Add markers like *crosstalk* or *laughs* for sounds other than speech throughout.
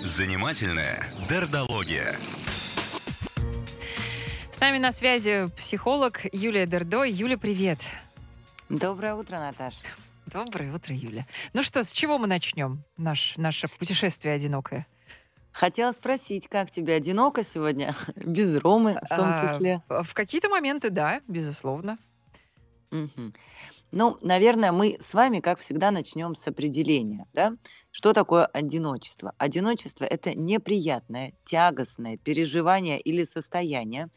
Занимательная дердология. С нами на связи психолог Юлия Дердо. Юля, привет. Доброе утро, Наташа. Доброе утро, Юля. Ну что, с чего мы начнем наш, наше путешествие одинокое? Хотела спросить, как тебе одиноко сегодня? *laughs* Без Ромы в том А, числе. в какие-то моменты, да, безусловно. Мгм. Ну, наверное, мы с вами, как всегда, начнем с определения. Да? Что такое одиночество? Одиночество– это неприятное, тягостное переживание или состояние,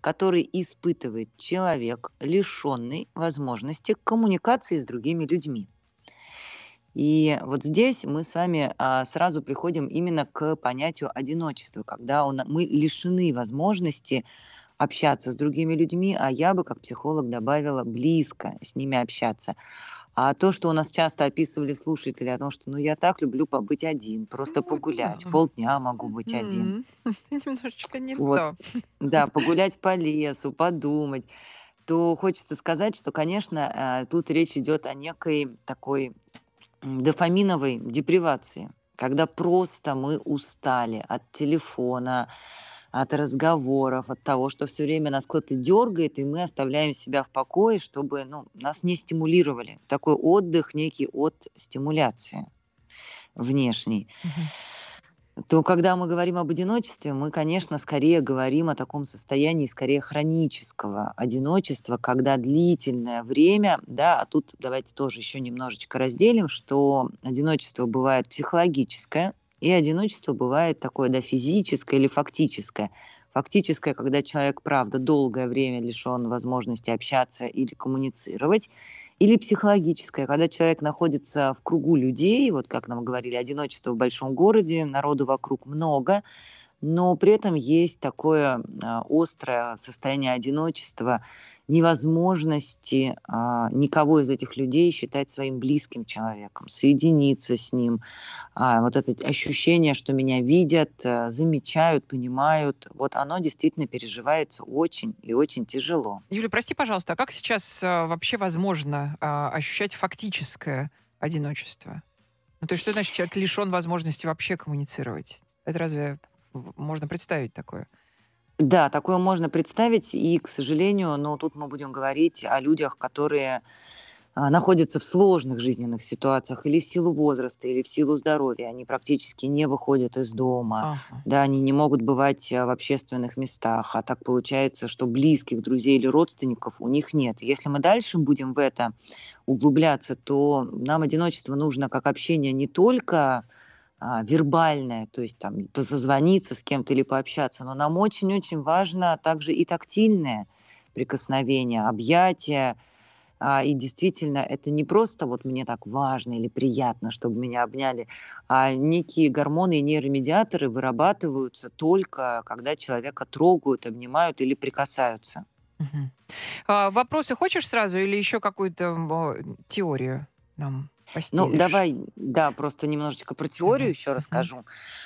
которое испытывает человек, лишенный возможности коммуникации с другими людьми. И вот здесь мы с вами а, сразу приходим именно к понятию одиночества, когда он- мы лишены возможности общаться с другими людьми, а я бы как психолог добавила близко с ними общаться. А то, что у нас часто описывали слушатели о том, что ну я так люблю побыть один, просто Ну, погулять, полдня могу быть один. *laughs* Немножечко не Вот. то. *laughs* Да, погулять по лесу, подумать, то хочется сказать, что, конечно, э, тут речь идет о некой такой дофаминовой депривации, когда просто мы устали от телефона, от разговоров, от того, что все время нас кто-то дергает, и мы оставляем себя в покое, чтобы ну, нас не стимулировали. Такой отдых некий от стимуляции внешней то когда мы говорим об одиночестве, мы, конечно, скорее говорим о таком состоянии, скорее хронического одиночества, когда длительное время, да, а тут давайте тоже еще немножечко разделим, что одиночество бывает психологическое, и одиночество бывает такое, да, физическое или фактическое. Фактическое, когда человек, правда, долгое время лишен возможности общаться или коммуницировать, или психологическое, когда человек находится в кругу людей, вот как нам говорили, одиночество в большом городе, народу вокруг много, но при этом есть такое а, острое состояние одиночества, невозможности а, никого из этих людей считать своим близким человеком, соединиться с ним. А, вот это ощущение, что меня видят, а, замечают, понимают, вот оно действительно переживается очень и очень тяжело. Юля, прости, пожалуйста, а как сейчас вообще возможно ощущать фактическое одиночество? Ну, то есть что значит человек лишен возможности вообще коммуницировать? Это разве можно представить такое? Да, такое можно представить, и, к сожалению, но тут мы будем говорить о людях, которые а, находятся в сложных жизненных ситуациях или в силу возраста, или в силу здоровья. Они практически не выходят из дома, Ага. да, они не могут бывать а, в общественных местах, а так получается, что близких друзей или родственников у них нет. Если мы дальше будем в это углубляться, то нам одиночество нужно как общение не только вербальное, то есть там позвониться с кем-то или пообщаться, но нам очень-очень важно также и тактильное прикосновение, объятия. А, и действительно, это не просто вот мне так важно или приятно, чтобы меня обняли, а некие гормоны и нейромедиаторы вырабатываются только, когда человека трогают, обнимают или прикасаются. Мгм. А, вопросы хочешь сразу или еще какую-то теорию нам Ну, постелишь? давай, да, просто немножечко про теорию Мгм, еще расскажу.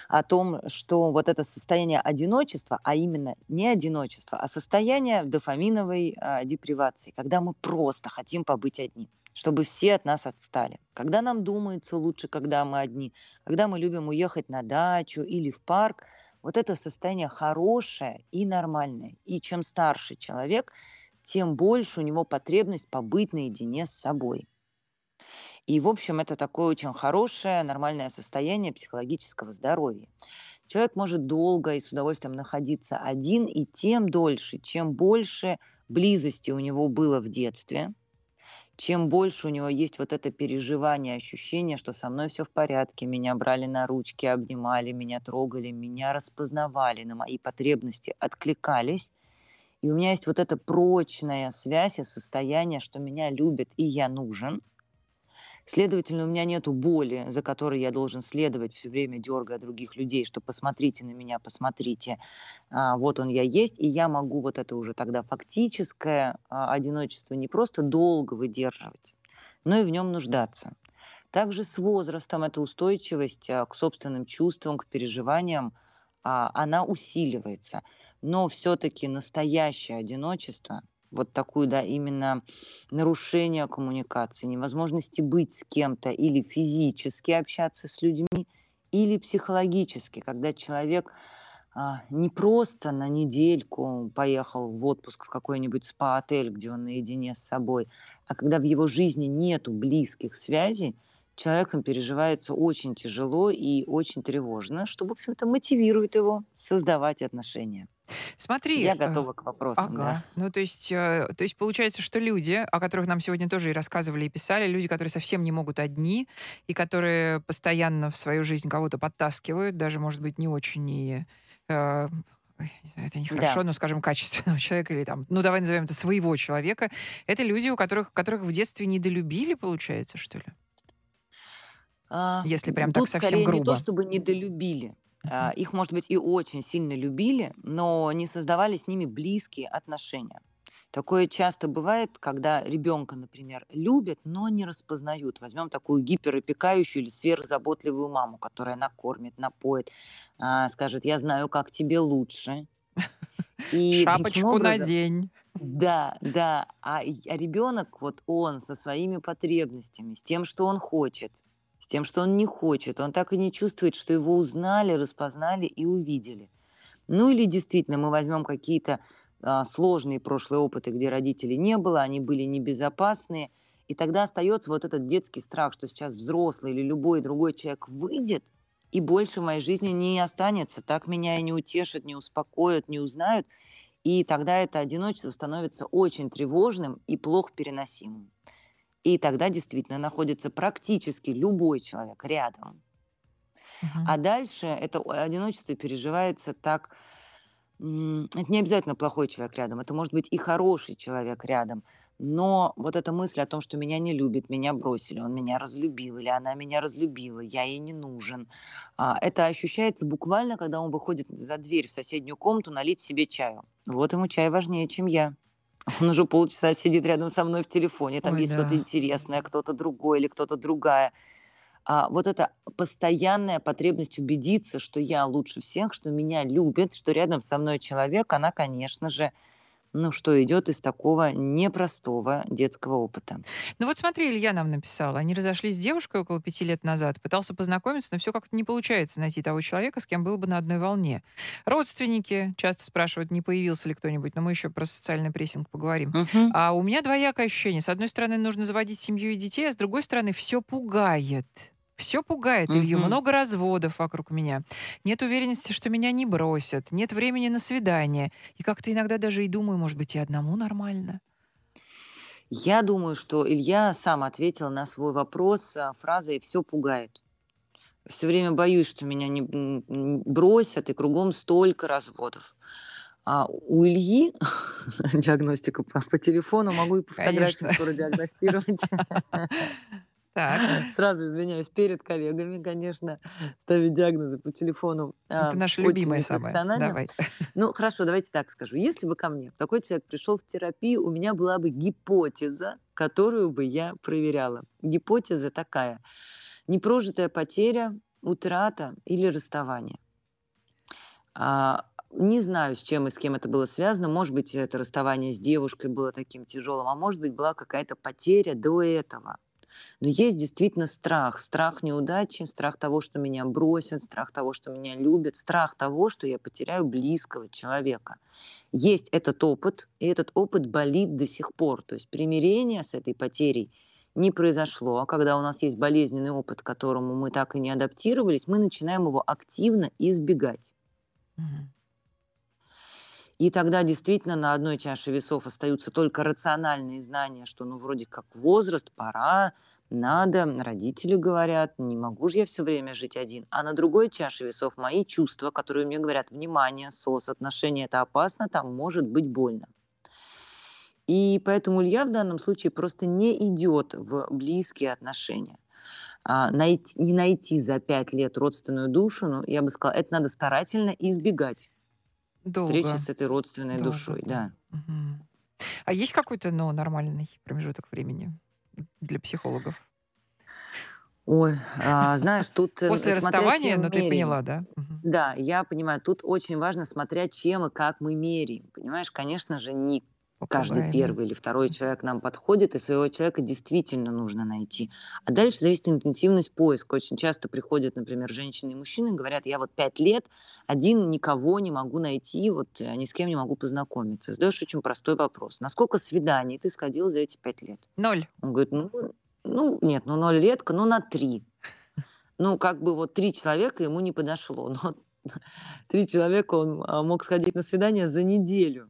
О том, что вот это состояние одиночества, а именно не одиночество, а состояние дофаминовой а, депривации, когда мы просто хотим побыть одни чтобы все от нас отстали. Когда нам думается лучше, когда мы одни, когда мы любим уехать на дачу или в парк, вот это состояние хорошее и нормальное. И чем старше человек, тем больше у него потребность побыть наедине с собой. И, в общем, это такое очень хорошее, нормальное состояние психологического здоровья. Человек может долго и с удовольствием находиться один, и тем дольше, чем больше близости у него было в детстве, чем больше у него есть вот это переживание, ощущение, что со мной все в порядке, меня брали на ручки, обнимали, меня трогали, меня распознавали, на мои потребности откликались. И у меня есть вот эта прочная связь и состояние, что меня любят и я нужен. Следовательно, у меня нет боли, за которой я должен следовать все время, дергая других людей, что посмотрите на меня, посмотрите, а, вот он я есть, и я могу вот это уже тогда фактическое а, одиночество не просто долго выдерживать, но и в нем нуждаться. Также с возрастом эта устойчивость а, к собственным чувствам, к переживаниям, она усиливается. Но все-таки настоящее одиночество, вот такую, да, именно нарушение коммуникации, невозможности быть с кем-то или физически общаться с людьми, или психологически, когда человек а, не просто на недельку поехал в отпуск в какой-нибудь спа-отель, где он наедине с собой, а когда в его жизни нету близких связей, человеком переживается очень тяжело и очень тревожно, что, в общем-то, мотивирует его создавать отношения. Смотри, Я э, готова к вопросам, да. ага, ну то есть, э, то есть получается, что люди, о которых нам сегодня тоже и рассказывали, и писали, люди, которые совсем не могут одни, и которые постоянно в свою жизнь кого-то подтаскивают, даже, может быть, не очень и э, это нехорошо, Да. но, скажем, качественного *laughs* человека или там, ну, давай назовем это своего человека, это люди, у которых, которых в детстве недолюбили, получается, что ли? А, Если прям так совсем скорее не то, грубо. чтобы недолюбили. Мгм. Их, может быть, и очень сильно любили, но не создавали с ними близкие отношения. Такое часто бывает, когда ребенка, например, любят, но не распознают. Возьмем такую гиперопекающую или сверхзаботливую маму, которая накормит, напоит, а, скажет, я знаю, как тебе лучше. *laughs* И Шапочку образом, надень. да, да, а, а ребенок, вот он со своими потребностями, с тем, что он хочет, с тем, что он не хочет, он так и не чувствует, что его узнали, распознали и увидели. Ну или действительно мы возьмем какие-то а, сложные прошлые опыты, где родителей не было, они были небезопасные, и тогда остается вот этот детский страх, что сейчас взрослый или любой другой человек выйдет, и больше в моей жизни не останется, так меня и не утешат, не успокоят, не узнают, и тогда это одиночество становится очень тревожным и плохо переносимым. И тогда действительно находится практически любой человек рядом. Мгм. А дальше это одиночество переживается так, это не обязательно плохой человек рядом, это может быть и хороший человек рядом. Но вот эта мысль о том, что меня не любит, меня бросили, он меня разлюбил или она меня разлюбила, я ей не нужен, а, это ощущается буквально, когда он выходит за дверь в соседнюю комнату налить себе чаю. Вот ему чай важнее, чем я. *laughs* Он уже полчаса сидит рядом со мной в телефоне, там Ой, есть что-то да. интересное, кто-то другой или кто-то другая. А, вот эта постоянная потребность убедиться, что я лучше всех, что меня любят, что рядом со мной человек, она, конечно же, ну что, идет из такого непростого детского опыта. Ну вот смотри, Илья нам написал. Они разошлись с девушкой около пяти лет назад. Пытался познакомиться, но все как-то не получается найти того человека, с кем был бы на одной волне. Родственники часто спрашивают, не появился ли кто-нибудь, но мы еще про социальный прессинг поговорим. Мгм. А у меня двоякое ощущение. С одной стороны, нужно заводить семью и детей, а с другой стороны, все пугает. Все пугает Илью. Мгм. Много разводов вокруг меня. Нет уверенности, что меня не бросят. Нет времени на свидание. И как-то иногда даже и думаю, может быть, и одному нормально. Я думаю, что Илья сам ответил на свой вопрос а, фразой «все пугает». Все время боюсь, что меня не бросят, и кругом столько разводов. А у Ильи *laughs* диагностика по, по телефону, могу и по фотографии Конечно. скоро диагностировать. *laughs* Так, *laughs* Сразу извиняюсь перед коллегами, конечно, ставить диагнозы по телефону а, это наша очень любимая самая. Давай. *laughs* Ну, хорошо, давайте так скажу. Если бы ко мне такой человек пришел в терапию, у меня была бы гипотеза, которую бы я проверяла. Гипотеза такая. Непрожитая потеря, утрата или расставание. А, не знаю, с чем и с кем это было связано. Может быть, это расставание с девушкой было таким тяжелым, а может быть, была какая-то потеря до этого. Но есть действительно страх. Страх неудачи, страх того, что меня бросят, страх того, что меня любят, страх того, что я потеряю близкого человека. Есть этот опыт, и этот опыт болит до сих пор. То есть примирение с этой потерей не произошло. А когда у нас есть болезненный опыт, к которому мы так и не адаптировались, мы начинаем его активно избегать. Мгм. И тогда действительно на одной чаше весов остаются только рациональные знания, что ну вроде как возраст, пора, надо, родители говорят, не могу же я все время жить один. А на другой чаше весов мои чувства, которые мне говорят, внимание, сос, отношения это опасно, там может быть больно. И поэтому Илья в данном случае просто не идет в близкие отношения. А, найти, не найти за пять лет родственную душу, ну, я бы сказала, это надо старательно избегать Долго. с этой родственной Долго, душой, да. Мгм. А есть какой-то, ну, нормальный промежуток времени для психологов? Ой, а, знаешь, тут э, После расставания, чем ну, ты меряем. поняла, да? Да, я понимаю, тут очень важно, смотря чем и как мы меряем. Понимаешь, конечно же, не Каждый первый или второй человек нам подходит, и своего человека действительно нужно найти. А дальше зависит интенсивность поиска. Очень часто приходят, например, женщины и мужчины, говорят, я вот пять лет один никого не могу найти, вот я ни с кем не могу познакомиться. Задаешь очень простой вопрос. Насколько свиданий ты сходил за эти пять лет? Ноль. Он говорит, ну, ну нет, ну ноль редко, ну на три. Ну, как бы вот три человека ему не подошло. Но три человека он а, мог сходить на свидание за неделю.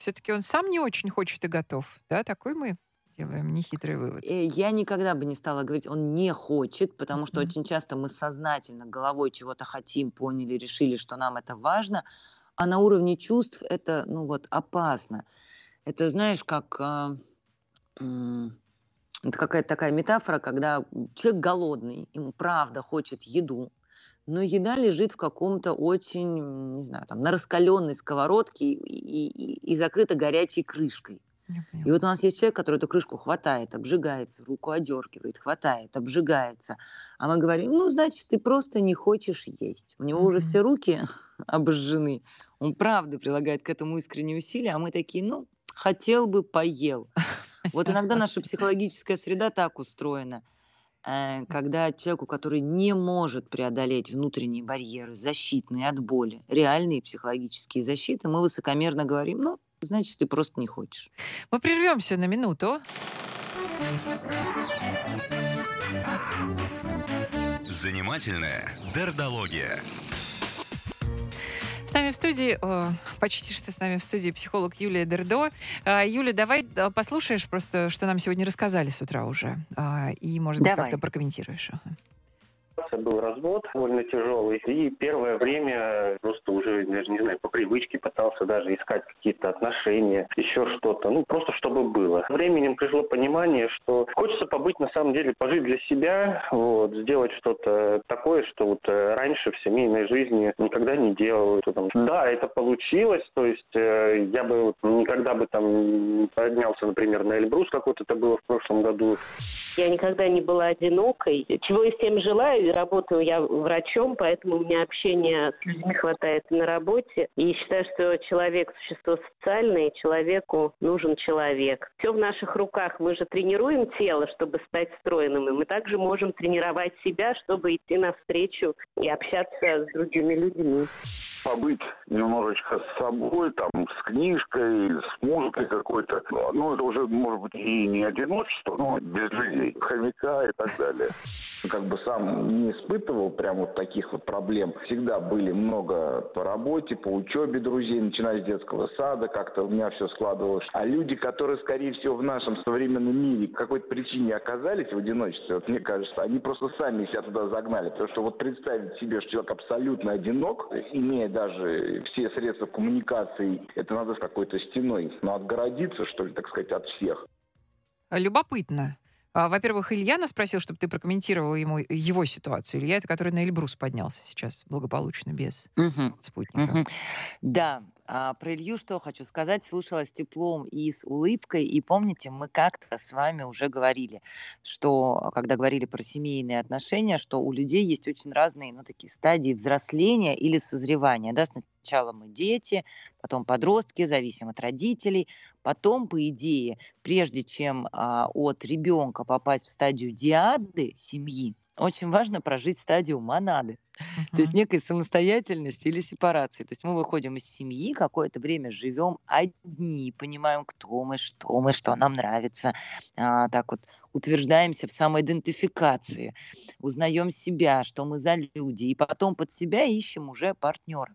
Все-таки он сам не очень хочет и готов. Да, такой мы делаем нехитрый вывод. Э, я никогда бы не стала говорить, он не хочет, потому что mm-hmm. очень часто мы сознательно головой чего-то хотим, поняли, решили, что нам это важно, а на уровне чувств это, ну вот, опасно. Это, знаешь, как... Э, э, это какая-то такая метафора, когда человек голодный, ему правда хочет еду, но еда лежит в каком-то очень, не знаю, там, на раскаленной сковородке и, и, и закрыта горячей крышкой. И вот у нас есть человек, который эту крышку хватает, обжигается, руку одергивает, хватает, обжигается. А мы говорим, ну, значит, ты просто не хочешь есть. У него mm-hmm. уже все руки *laughs* обожжены. Он правда прилагает к этому искренние усилия, а мы такие, ну, хотел бы, поел. *laughs* Вот иногда наша психологическая среда так устроена – когда человеку, который не может преодолеть внутренние барьеры, защитные от боли, реальные психологические защиты, мы высокомерно говорим, ну, значит, ты просто не хочешь. Мы прервемся на минуту. Занимательная дердология. С нами в студии, о, почти что с нами в студии психолог Юлия Дердо. А, Юля, давай послушаешь просто, что нам сегодня рассказали с утра уже, а, и, может быть, как-то прокомментируешь был развод довольно тяжелый. И первое время просто уже, даже не знаю, по привычке пытался даже искать какие-то отношения, еще что-то. Ну, просто чтобы было. Временем пришло понимание, что хочется побыть на самом деле, пожить для себя, вот, сделать что-то такое, что вот э, раньше в семейной жизни никогда не делал. Там, да, это получилось, то есть э, я бы вот никогда бы там поднялся, например, на Эльбрус, как вот это было в прошлом году. Я никогда не была одинокой. Чего я всем желаю, работаю я врачом, поэтому у меня общения с людьми хватает на работе. И считаю, что человек – существо социальное, и человеку нужен человек. Все в наших руках. Мы же тренируем тело, чтобы стать стройным, и мы также можем тренировать себя, чтобы идти навстречу и общаться с другими людьми побыть немножечко с собой, там, с книжкой, с музыкой какой-то. Ну, это уже, может быть, и не одиночество, но без людей, хомяка и так далее. Как бы сам не испытывал прям вот таких вот проблем. Всегда были много по работе, по учебе друзей, начиная с детского сада, как-то у меня все складывалось. А люди, которые, скорее всего, в нашем современном мире какой-то причине оказались в одиночестве, вот мне кажется, они просто сами себя туда загнали. Потому что вот представить себе, что человек абсолютно одинок, имея даже все средства коммуникации, это надо с какой-то стеной, но отгородиться, что ли, так сказать, от всех. Любопытно. А, во-первых, Илья нас спросил, чтобы ты прокомментировал ему его ситуацию. Илья это который на Эльбрус поднялся сейчас благополучно, без угу. спутника. Угу. Да, а про Илью что хочу сказать. Слушала с теплом и с улыбкой. И помните, мы как-то с вами уже говорили, что когда говорили про семейные отношения, что у людей есть очень разные ну, такие стадии взросления или созревания. Да? Сначала мы дети, потом подростки, зависим от родителей. Потом, по идее, прежде чем а, от ребенка попасть в стадию диады семьи, очень важно прожить стадию монады. Uh-huh. То есть некой самостоятельности или сепарации. То есть мы выходим из семьи, какое-то время живем одни, понимаем, кто мы, что мы, что нам нравится. А, так вот утверждаемся в самоидентификации, узнаем себя, что мы за люди, и потом под себя ищем уже партнера.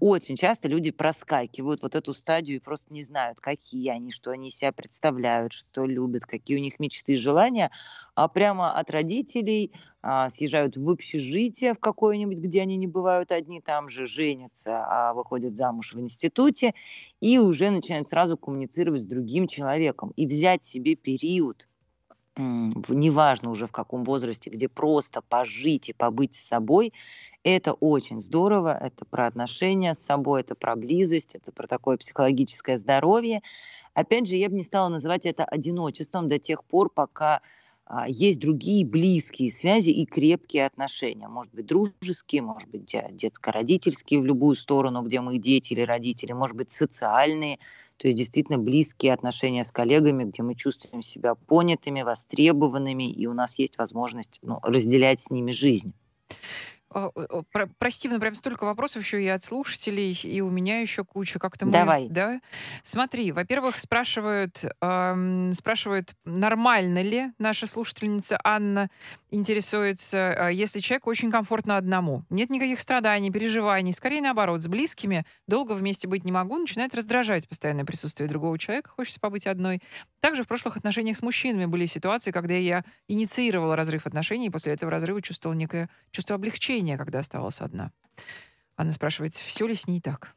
Очень часто люди проскакивают вот эту стадию и просто не знают, какие они, что они себя представляют, что любят, какие у них мечты и желания, а прямо от родителей а, съезжают в общежитие в какое-нибудь, где они не бывают одни, там же женятся, а выходят замуж в институте, и уже начинают сразу коммуницировать с другим человеком. И взять себе период, неважно уже в каком возрасте, где просто пожить и побыть с собой, это очень здорово, это про отношения с собой, это про близость, это про такое психологическое здоровье. Опять же, я бы не стала называть это одиночеством до тех пор, пока есть другие близкие связи и крепкие отношения. Может быть, дружеские, может быть, детско-родительские в любую сторону, где мы дети или родители, может быть, социальные, то есть действительно близкие отношения с коллегами, где мы чувствуем себя понятыми, востребованными, и у нас есть возможность ну, разделять с ними жизнь. А, про, прости, ну прям столько вопросов еще и от слушателей, и у меня еще куча. Как-то мы, Давай. Да? Смотри, во-первых, спрашивают, эм, спрашивают, нормально ли наша слушательница Анна интересуется, э, если человеку очень комфортно одному. Нет никаких страданий, переживаний. Скорее наоборот, с близкими долго вместе быть не могу, начинает раздражать постоянное присутствие другого человека, хочется побыть одной. Также в прошлых отношениях с мужчинами были ситуации, когда я инициировала разрыв отношений, и после этого разрыва чувствовала некое чувство облегчения, когда оставалась одна. Анна спрашивает, все ли с ней так?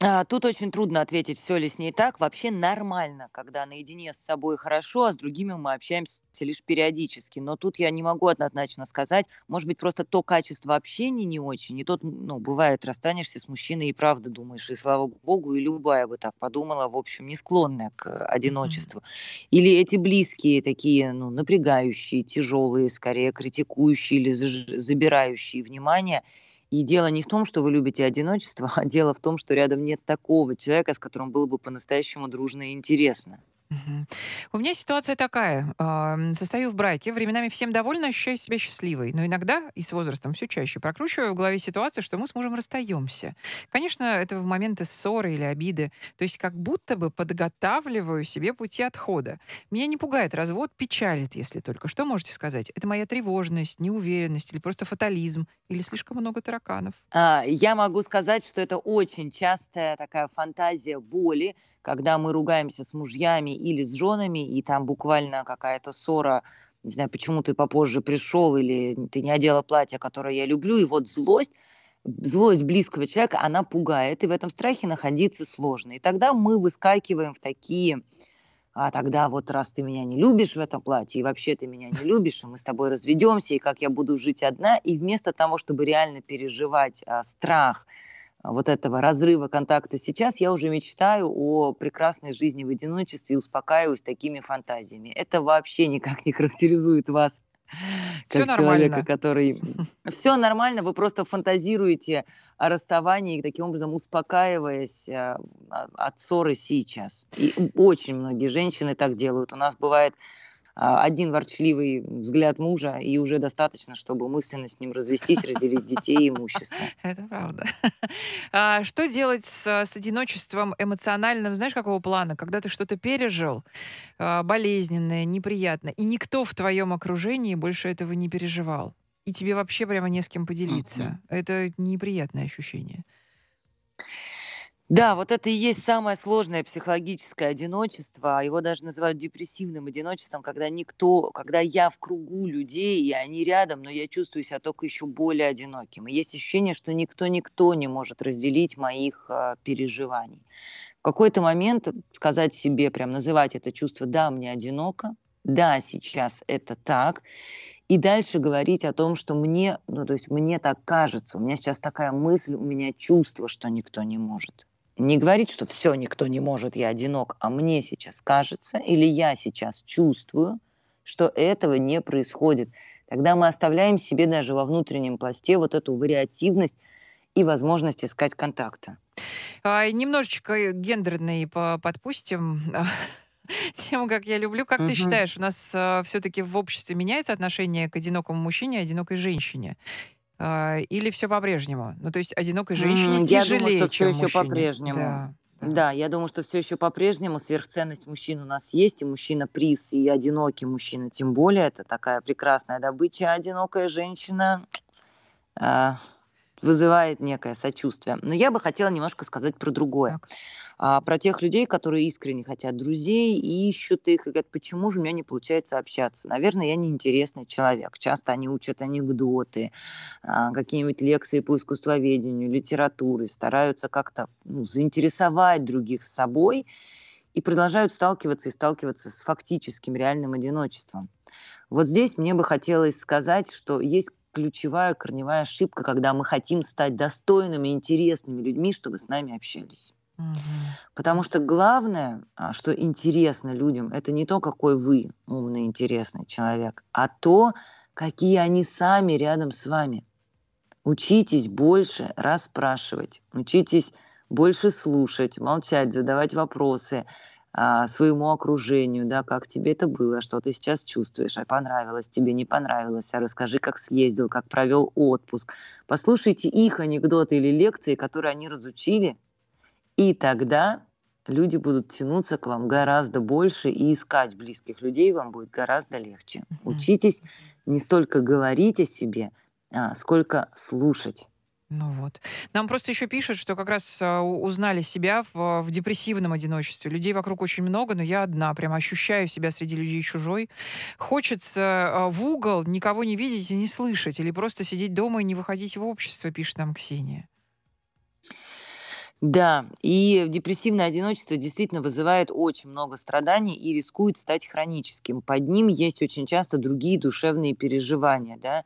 А, тут очень трудно ответить, все ли с ней так. Вообще нормально, когда наедине с собой хорошо, а с другими мы общаемся лишь периодически. Но тут я не могу однозначно сказать. Может быть, просто то качество общения не очень. И тот, ну, бывает, расстанешься с мужчиной и правда думаешь, и слава богу, и любая бы так подумала, в общем, не склонная к одиночеству. Mm-hmm. Или эти близкие такие, ну, напрягающие, тяжелые, скорее критикующие или забирающие внимание – и дело не в том, что вы любите одиночество, *laughs* а дело в том, что рядом нет такого человека, с которым было бы по-настоящему дружно и интересно. У меня ситуация такая. Состою в браке, временами всем довольна, ощущаю себя счастливой. Но иногда, и с возрастом все чаще, прокручиваю в голове ситуацию, что мы с мужем расстаемся. Конечно, это в моменты ссоры или обиды. То есть как будто бы подготавливаю себе пути отхода. Меня не пугает развод, печалит, если только. Что можете сказать? Это моя тревожность, неуверенность или просто фатализм? Или слишком много тараканов? А, я могу сказать, что это очень частая такая фантазия боли, когда мы ругаемся с мужьями или с женами, и там буквально какая-то ссора, не знаю, почему ты попозже пришел, или ты не одела платье, которое я люблю, и вот злость, злость близкого человека, она пугает, и в этом страхе находиться сложно. И тогда мы выскакиваем в такие, а тогда вот раз ты меня не любишь в этом платье, и вообще ты меня не любишь, и мы с тобой разведемся, и как я буду жить одна, и вместо того, чтобы реально переживать а, страх, вот этого разрыва контакта сейчас, я уже мечтаю о прекрасной жизни в одиночестве и успокаиваюсь такими фантазиями. Это вообще никак не характеризует вас как Все человека, нормально. который... *laughs* Все нормально, вы просто фантазируете о расставании, таким образом успокаиваясь э, от ссоры сейчас. И очень многие женщины так делают. У нас бывает один ворчливый взгляд мужа, и уже достаточно, чтобы мысленно с ним развестись, разделить детей и имущество. *laughs* Это правда. *laughs* А что делать с, одиночеством эмоциональным, знаешь, какого плана? Когда ты что-то пережил, а, болезненное, неприятное, и никто в твоем окружении больше этого не переживал. И тебе вообще прямо не с кем поделиться. Это неприятное ощущение. Да, вот это и есть самое сложное психологическое одиночество. Его даже называют депрессивным одиночеством, когда никто, когда я в кругу людей, и они рядом, но я чувствую себя только еще более одиноким. И есть ощущение, что никто-никто не может разделить моих э, переживаний. В какой-то момент сказать себе, прям называть это чувство «да, мне одиноко», «да, сейчас это так», и дальше говорить о том, что мне, ну то есть мне так кажется, у меня сейчас такая мысль, у меня чувство, что никто не может не говорить, что все, никто не может, я одинок, а мне сейчас кажется или я сейчас чувствую, что этого не происходит. Тогда мы оставляем себе даже во внутреннем пласте вот эту вариативность и возможность искать контакта. А, немножечко гендерный подпустим *laughs* тему, как я люблю. Как ты считаешь, у нас а, все-таки в обществе меняется отношение к одинокому мужчине и одинокой женщине? А, или все по-прежнему? Ну, то есть одинокой женщине mm, тяжелее, Я думаю, что все еще по-прежнему. Да. Да, я думаю, что все еще по-прежнему сверхценность мужчин у нас есть, и мужчина приз, и одинокий мужчина, тем более, это такая прекрасная добыча, одинокая женщина э, вызывает некое сочувствие. Но я бы хотела немножко сказать про другое. А, про тех людей, которые искренне хотят друзей и ищут их, и говорят, почему же у меня не получается общаться? Наверное, я неинтересный человек. Часто они учат анекдоты, а, какие-нибудь лекции по искусствоведению, литературе, стараются как-то ну, заинтересовать других с собой и продолжают сталкиваться и сталкиваться с фактическим реальным одиночеством. Вот здесь мне бы хотелось сказать, что есть ключевая корневая ошибка, когда мы хотим стать достойными, интересными людьми, чтобы с нами общались. Мгм. Потому что главное, а, что интересно людям, это не то, какой вы умный, интересный человек, а то, какие они сами рядом с вами. Учитесь больше расспрашивать, учитесь больше слушать, молчать, задавать вопросы своему окружению, да, как тебе это было, что ты сейчас чувствуешь, а понравилось тебе, не понравилось, а расскажи, как съездил, как провел отпуск. Послушайте их анекдоты или лекции, которые они разучили, и тогда люди будут тянуться к вам гораздо больше, и искать близких людей вам будет гораздо легче. Мгм. Учитесь не столько говорить о себе, а, сколько слушать. Ну вот. Нам просто еще пишут, что как раз а, узнали себя в, в депрессивном одиночестве. Людей вокруг очень много, но я одна. Прям ощущаю себя среди людей чужой. Хочется а, в угол никого не видеть и не слышать. Или просто сидеть дома и не выходить в общество, пишет нам Ксения. Да, и депрессивное одиночество действительно вызывает очень много страданий и рискует стать хроническим. Под ним есть очень часто другие душевные переживания, да,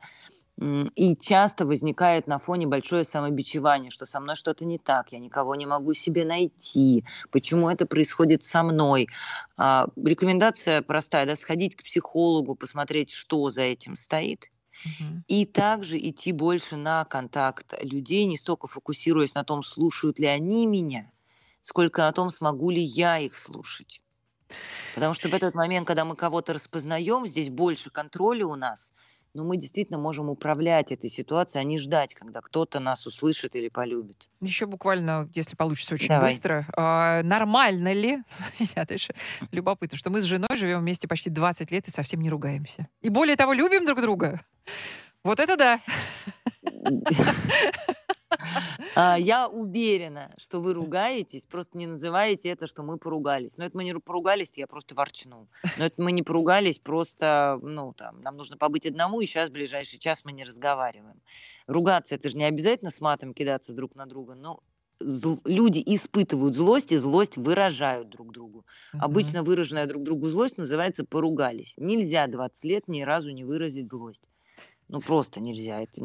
и часто возникает на фоне большое самобичевание, что со мной что-то не так, я никого не могу себе найти, почему это происходит со мной. А, рекомендация простая, да, сходить к психологу, посмотреть, что за этим стоит, и также идти больше на контакт людей, не столько фокусируясь на том, слушают ли они меня, сколько о том, смогу ли я их слушать. Потому что в этот момент, когда мы кого-то распознаем, здесь больше контроля у нас, но мы действительно можем управлять этой ситуацией, а не ждать, когда кто-то нас услышит или полюбит. Еще буквально, если получится очень Давай. быстро, а, нормально ли, *laughs* дальше любопытно, что мы с женой живем вместе почти 20 лет и совсем не ругаемся. И более того, любим друг друга. Вот это да. *laughs* А, Я уверена, что вы ругаетесь, просто не называете это, что мы поругались. Но это мы не ру- поругались, я просто ворчну. Но это мы не поругались, просто, ну, там, нам нужно побыть одному, и сейчас в ближайший час мы не разговариваем. Ругаться, это же не обязательно с матом кидаться друг на друга, но люди испытывают злость, и злость выражают друг другу. Мгм. Обычно выраженная друг другу злость называется поругались. Нельзя 20 лет ни разу не выразить злость. Ну, просто нельзя, это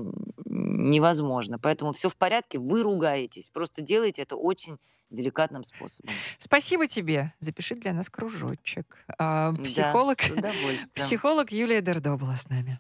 невозможно. Поэтому все в порядке, вы ругаетесь. Просто делайте это очень деликатным способом. Спасибо тебе. Запиши для нас кружочек. А, Да, Психолог, с удовольствием. психолог Юлия Дердо была с нами.